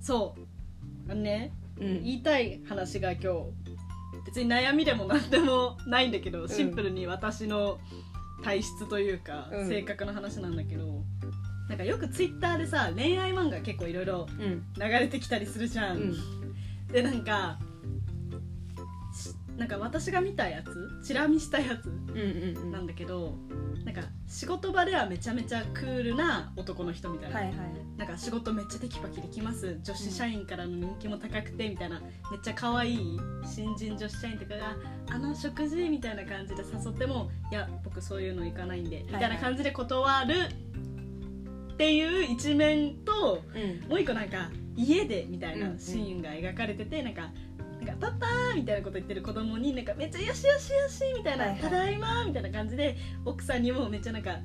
そう。あのねうん。言いたい話が今日別に悩みでも何でもないんだけど、ん。シンプルに私の体質というか、うん。性格の話なんだけどなんかよくツイッターでさ恋愛漫画結構いろいろうん。流れてきたりするじゃん、うん。でなんかしなんか私が見たやつチラ見したやつうんうんうん。なんだけど、なんか仕事場ではめちゃめちゃクールな男の人みたいな、はいはい。なんか仕事めっちゃテキパキできます。女子社員からの人気も高くてみたいな。めっちゃ可愛い新人女子社員とかがあの食事みたいな感じで誘ってもいや僕そういうの行かないんでみたいな感じで断るっていう一面とうん。もう一個なんか家でみたいなシーンが描かれててなんかなんかパパーみたいなこと言ってる子供になんかめっちゃよしよしよしみたいな、はいはい。ただいまみたいな感じで奥さんにもめっちゃなんか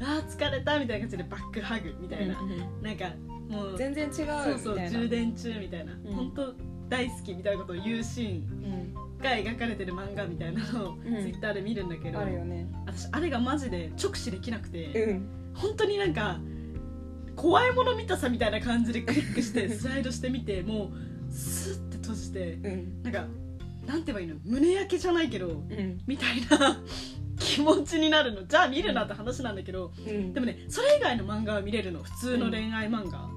あー疲れたみたいな感じでバックハグみたいな、うんうんなんかもう全然違うそうそう充電中みたいな、ん。本当大好きみたいなことを言うシーン。うん。が描かれてる漫画みたいなのをん。ツイッターで見るんだけど、あるよね。私あれがマジで直視できなくて、うん。本当になんか怖いもの見たさみたいな感じでクリックしてスライドしてみてもうスッて閉じてうん。なんかなんて言えばいいの？胸焼けじゃないけどうん。みたいな 気持ちになるの。じゃあ見るなって話なんだけどうん。でもねそれ以外の漫画は見れるの。普通の恋愛漫画。は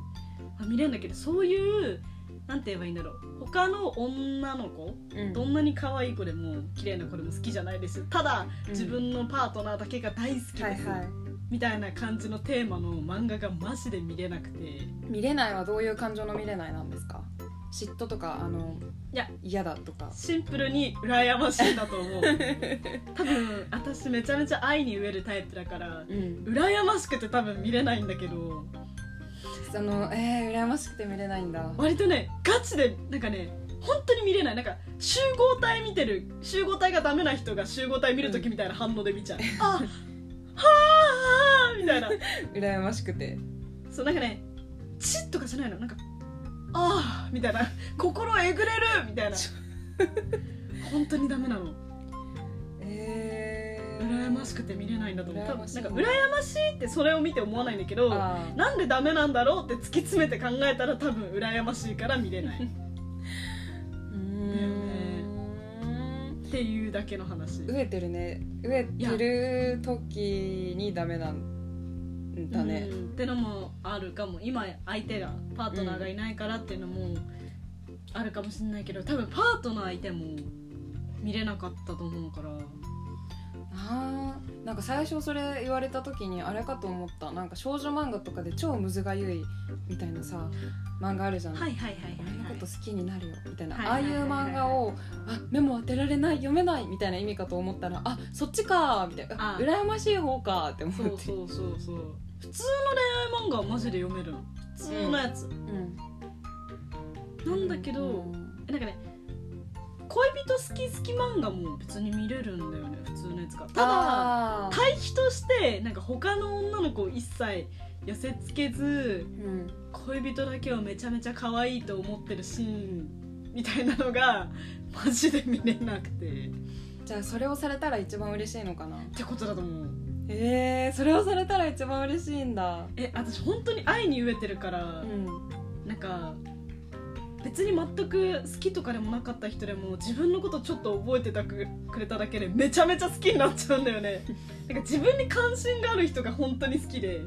見れるんだけどそういうなんて言えばいいんだろう。他の女の子うん。どんなに可愛い子でも綺麗な子でも好きじゃないです。ただうん。自分のパートナーだけが大好きです、はいはい。みたいな感じのテーマの漫画がマジで見れなくて。見れないはどういう感情の見れないなんですか？嫉妬とかあのいや嫌だとか。シンプルに羨ましいんだと思う。多分私めちゃめちゃ愛に飢えるタイプだからうん。羨ましくて多分見れないんだけど。あのえー、羨ましくて見れないんだ。割とねガチでなんかね本当に見れない。なんか集合体見てる。集合体がダメな人が集合体見るときみたいな反応で見ちゃう、あはあみたいな。羨ましくて。そうなんかねチッとかじゃないの。なんかああみたいな。心えぐれるみたいな。本当にダメなの。えー、羨ましくて見れないんだと思う。多なんか羨ましいってそれを見て思わないんだけどあなんでダメなんだろうって突き詰めて考えたら多分羨ましいから見れない。っていうだけの話。飢えてるね。飢えてる時にダメなんだね。うん。ってのもあるかも。今相手がパートナーがいないからっていうのもあるかもしれないけど多分パートナー相手も見れなかったと思うから。あー。なんか最初それ言われた時にあれかと思った。なんか少女漫画とかで超むずがゆいみたいなさ漫画あるじゃん、はいはいはい俺のこと好きになるよみたいな、はいああいう漫画をあ目も当てられない読めないみたいな意味かと思ったらあそっちかみたいな。あ羨ましい方かって思ってそうそうそうそう。普通の恋愛漫画はマジで読めるの。普通のやつ、うん。なんだけど、うん。なんかね恋人好き好き漫画も別に見れるんだよね普通のやつが。ただ対比としてなんか他の女の子を一切寄せつけずうん。恋人だけをめちゃめちゃ可愛いと思ってるシーンみたいなのが マジで見れなくて。っじゃあそれをされたら一番嬉しいのかな？てことだと思う。えー、それをされたら一番嬉しいんだ。え私本当に愛に飢えてるから、うん。なんか別に全く好きとかでもなかった人でも自分のことちょっと覚えてたくくれただけでめちゃめちゃ好きになっちゃうんだよね。なんか自分に関心がある人が本当に好きで。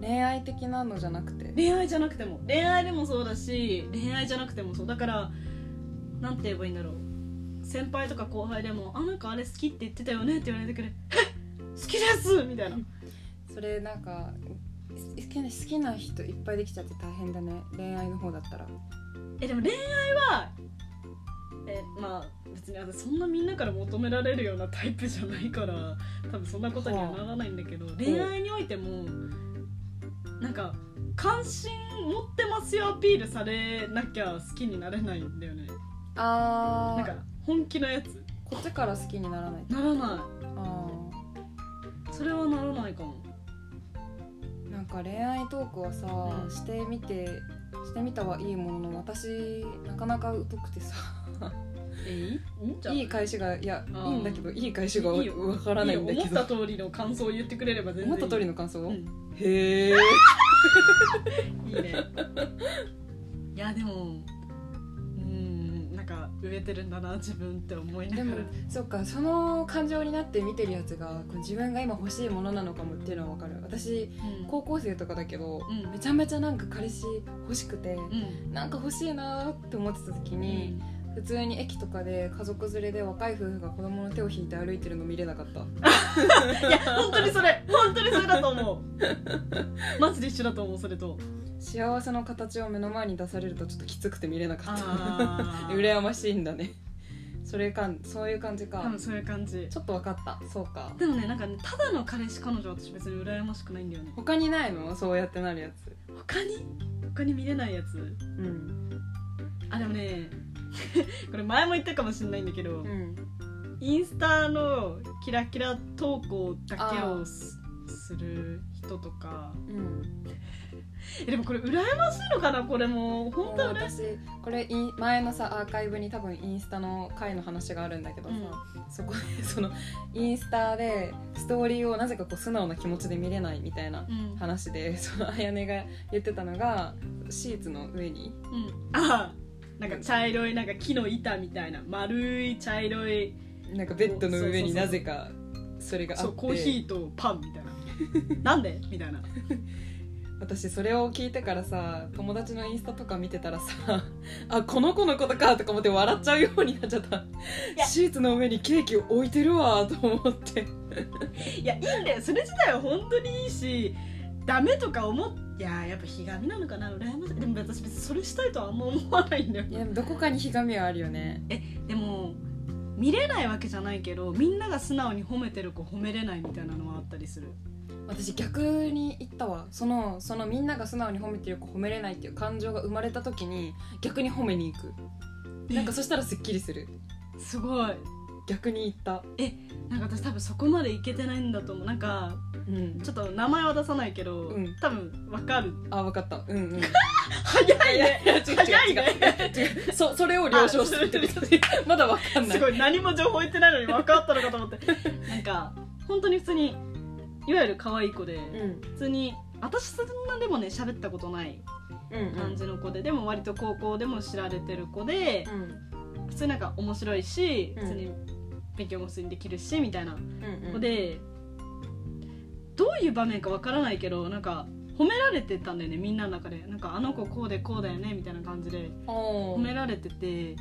恋愛的なのじゃなくて？恋愛じゃなくても。恋愛でもそうだし恋愛じゃなくてもそう。だからなんて言えばいいんだろう。先輩とか後輩でも「あなんかあれ好きって言ってたよね」って言われてくれ「え好きです!」みたいな。それなんか好きな人いっぱいできちゃって大変だね。恋愛の方だったらえでも恋愛はえまあ別に私そんなみんなから求められるようなタイプじゃないから多分そんなことにはならないんだけど、恋愛においてもなんか関心持ってますよアピールされなきゃ好きになれないんだよね。あなんか本気のやつ。こっちから好きにならない。ならなあいそれはならないかも。ーなんか恋愛トークはさ、うん。してみてしてみたはいいものの私なかなか疎くてさ。えい？いいい返しがいやいいんだけどいい返しがわからないんだけど。思った通りの感想を言ってくれれば全然いい思った通りの感想、うん。へえ いいね。いやでもか植えてるんだな自分って思いなでもがらそっかその感情になって見てるやつがこう自分が今欲しいものなのかもっていうのは分かる。私うん。高校生とかだけど、うん。めちゃめちゃなんか彼氏欲しくて、うん。なんか欲しいなって思ってた時に、普通に駅とかで家族連れで若い夫婦が子供の手を引いて歩いてるの見れなかった。いや本当にそれ本当にそれだと思う。マジで一緒だと思うそれと幸せの形を目の前に出されるとちょっときつくて見れなかった。羨ましいんだね。それかんそういう感じか。多分そういう感じ。ちょっと分かった。そうか。でもねなんかねただの彼氏彼女は私別に羨ましくないんだよね。他にないの？そうやってなるやつ。他に？他に見れないやつ？うん。あでもね これ前も言ったかもしれないんだけど、うん。インスタのキラキラ投稿だけをすする人とかうん。えでもこれ羨ましいのかなこれも本当私これイン前のさアーカイブに多分インスタの回の話があるんだけどさ、そこでそのインスタでストーリーをなぜかこう素直な気持ちで見れないみたいなうん、うん、話でそのあやねが言ってたのがシーツの上に。あなんか茶色いなんか木の板みたいな丸い茶色い。なんかベッドの上になぜかそれがあって。そうコーヒーとパンみたいな。なんで？みたいな私それを聞いてからさ友達のインスタとか見てたらさ あこの子のことかとか思って笑っちゃうようになっちゃった。や。シーツの上にケーキを置いてるわと思って。いやいいんだよ。それ自体は本当にいいしダメとか思っいややっぱひがみなのかな。羨ましい。でも私別にそれしたいとはあんま思わないんだよ。いやどこかにひがみはあるよね。でも見れないわけじゃないけどみんなが素直に褒めてる子褒めれないみたいなのはあったりする私逆に言ったわ。そのそのみんなが素直に褒めてる子褒めれないっていう感情が生まれた時に逆に褒めに行く。なんかそしたらすっきりする。すごい。逆に言った。なんか私多分そこまでいけてないんだと思う。なんかうん。ちょっと名前は出さないけど、うん。多分わかる。あ分かった。うんうん。早いね。早いね。そそれを了承してる まだ分かんない。すごい。何も情報言ってないのに分かったのかと思って。なんか本当に普通にいわゆる可愛い子で、うん。普通に私そんなでもね喋ったことないうん感じの子で、でも割と高校でも知られてる子でうん。普通になんか面白いしうん。普通に勉強も普通にできるしみたいなうん子で、どういう場面かわからないけどなんか褒められてたんだよねみんなの中で。なんかあの子こうでこうだよねみたいな感じで褒められてて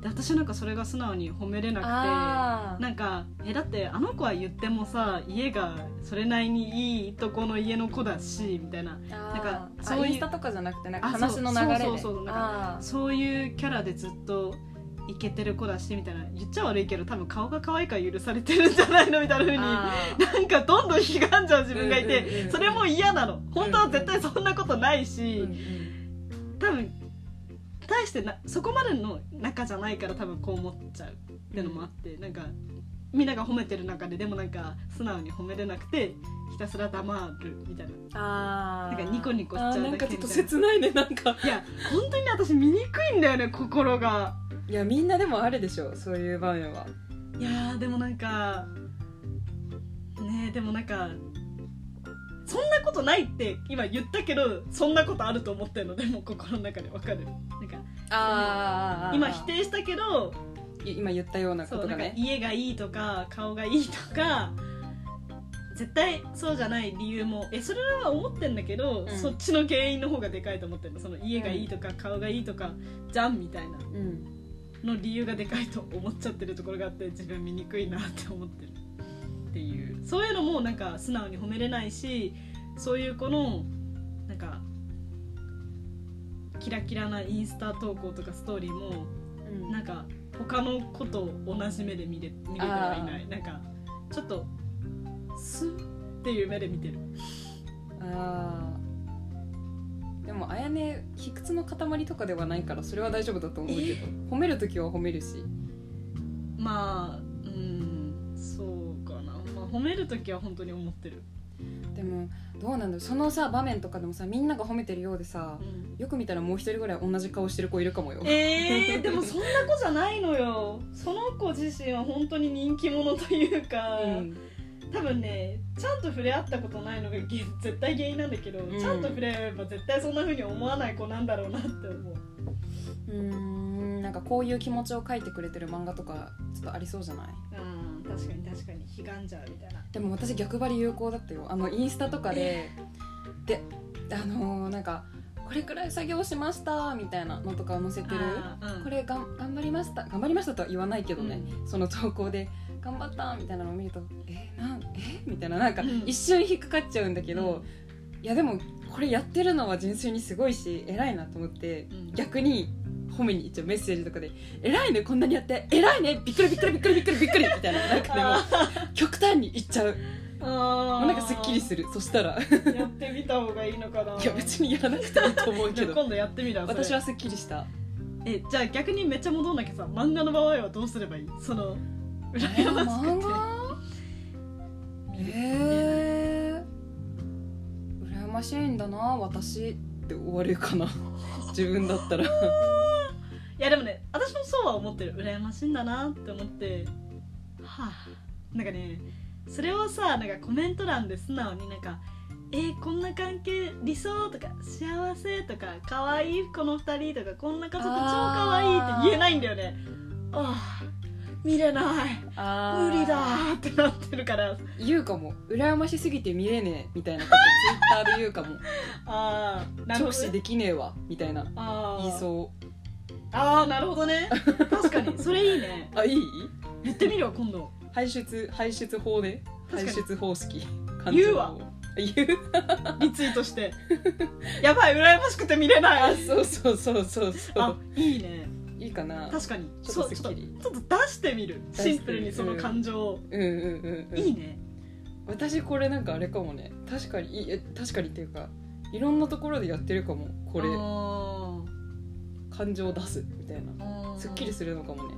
で私はなんかそれが素直に褒めれなくてなんかえだってあの子は言ってもさ家がそれなりにいいとこの家の子だしみたいな。なんかあそういうインスタとかじゃなくてなんかあ話の流れで。そうそうそうそうなんかあそういうキャラでずっとイケてる子だしみたいな。言っちゃ悪いけど多分顔が可愛いから許されてるんじゃないのみたいな風にあなんかどんどんひがんじゃう自分がいて、うんうんうんうんそれも嫌なの。本当は絶対そんなことないし、ーうんうん。多分対してなそこまでの仲じゃないから多分こう思っちゃう。っていうのもあって、なんかみんなが褒めてる中ででもなんか素直に褒めれなくてひたすら黙るみたいな。あー。なんかニコニコしちゃうだけあーなんかちょっと切ないねなんか。いや本当にね私醜いんだよね心が。いやみんなでもあるでしょそういう場面は。いやーでもなんかねえでもなんかそんなことないって今言ったけどそんなことあると思ってるのでも心の中でわかる。なんかあ今否定したけど今言ったようなことがね。家がいいとか顔がいいとか絶対そうじゃない理由もえそれは思ってんだけど、うん。そっちの原因の方がでかいと思ってるの。その家がいいとか顔がいいとかじゃんみたいな。うん。の理由がでかいと思っちゃってるところがあって自分醜いなって思ってるっていうそういうのもなんか素直に褒めれないしそういう子のなんかキラキラなインスタ投稿とかストーリーもうん。なんか他の子と同じ目で見れ見れてはいない。なんかちょっとスッっていう目で見てる。あー。でもあやね卑屈の塊とかではないからそれは大丈夫だと思うけど。褒める時は褒めるし。ま褒める時は本当に思ってる、でもどうなんだろう。そのさ場面とかでもさみんなが褒めてるようでさよく見たらもう一人ぐらい同じ顔してる子いるかもよ。えー、でもそんな子じゃないのよ。その子自身は本当に人気者というか、うん。多分ねちゃんと触れ合ったことないのがげ絶対原因なんだけど、うん。ちゃんと触れ合えば絶対そんな風に思わない子なんだろうなって思う。うーんなんかこういう気持ちを書いてくれてる漫画とかちょっとありそうじゃない？うん確かに確かにひがんじゃうみたいな。でも私逆張り有効だったよ。あのインスタとかでであのーなんかこれくらい作業しましたみたいなのとかを載せてる。うん。これがん頑張りました。頑張りましたとは言わないけどね、その投稿で頑張ったみたいなのを見るとえなんえみたいな。なんかうん。一瞬引っかかっちゃうんだけど、うん。いやでもこれやってるのは純粋にすごいし偉いなと思って、うん。逆に褒めに一応メッセージとかで「偉いねこんなにやって偉いねびっくりびっくりびっくりびっくりびっくり」みたいななんかでも極端に言っちゃう。あもなんかすっきりする。そしたら。いやってみた方がいいのかな。や別にやらなくていいと思うけど。今度やってみるわそれ。私はすっきりした。えじゃあ逆にめっちゃ戻んなきゃさ漫画の場合はどうすればいい？その羨ましくて漫画えー、羨ましいんだな私って終わるかな。自分だったらいやでもね私もそうは思ってる。羨ましいんだなって思って。はあ。なんかねそれをさなんかコメント欄で素直になんか「えーこんな関係理想」とか「幸せ」とか「可愛いこの二人」とか「こんな家族超可愛い」って言えないんだよね。ああ。見れない。あ無理だーってなってるから。言うかも。羨ましすぎて見れねえ。みたいなことツイッターで言うかも。ああ直視できねえわ。みたいな。言いそうあーなるほどね。確かに。それいいね。あいい？言ってみるわ今度。排出排出法で排出方式。言うわ。言う？リツイートして。やばい羨ましくて見れない。あそうそうそうそうそあういいね。いいかな。確かに。ちょっそうちょっとちょっと出してみる。シンプルにその感情を、うんうんうんうん。いいね。私これなんかあれかもね。確かにいえ確かにっていうかいろんなところでやってるかもこれ。あ感情を出すみたいな。ーすっきりするのかもね。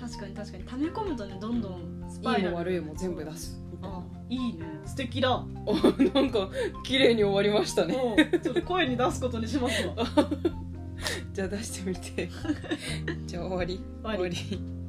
確かに確かに溜め込むとねどんどんスパいいイラル。も悪いも全部出すみたいな。あいいね。素敵だ。おなんか綺麗に終わりましたね。ちょっと声に出すことにしますわ。じゃあ出してみて。じゃあ終わり。終わり